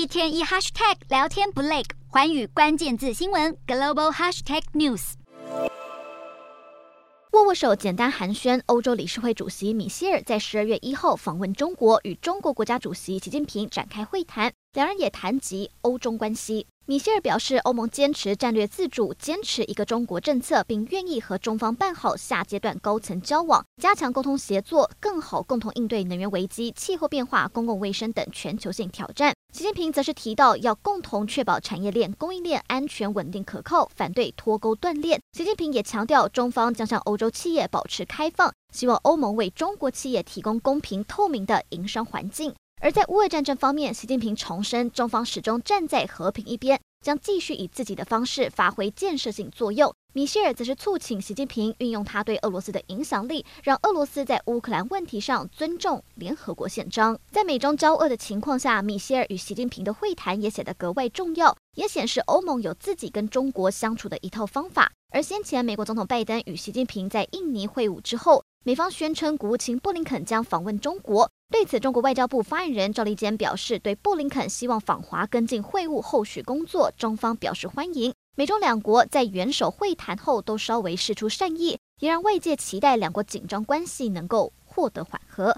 一天一 hashtag 聊天不累，环宇关键字新闻 global hashtag news。握握手，简单寒暄。欧洲理事会主席米歇尔在十二月一号访问中国，与中国国家主席习近平展开会谈，两人也谈及欧中关系。米歇尔表示，欧盟坚持战略自主，坚持一个中国政策，并愿意和中方办好下阶段高层交往，加强沟通协作，更好共同应对能源危机、气候变化、公共卫生等全球性挑战。习近平则是提到，要共同确保产业链、供应链安全稳定可靠，反对脱钩断链。习近平也强调，中方将向欧洲企业保持开放，希望欧盟为中国企业提供公平透明的营商环境。而在乌俄战争方面，习近平重申，中方始终站在和平一边，将继续以自己的方式发挥建设性作用。米歇尔则是促请习近平运用他对俄罗斯的影响力，让俄罗斯在乌克兰问题上尊重联合国宪章。在美中交恶的情况下，米歇尔与习近平的会谈也显得格外重要，也显示欧盟有自己跟中国相处的一套方法。而先前美国总统拜登与习近平在印尼会晤之后，美方宣称国务卿布林肯将访问中国。对此，中国外交部发言人赵立坚表示，对布林肯希望访华跟进会晤后续工作，中方表示欢迎。美中两国在元首会谈后都稍微释出善意，也让外界期待两国紧张关系能够获得缓和。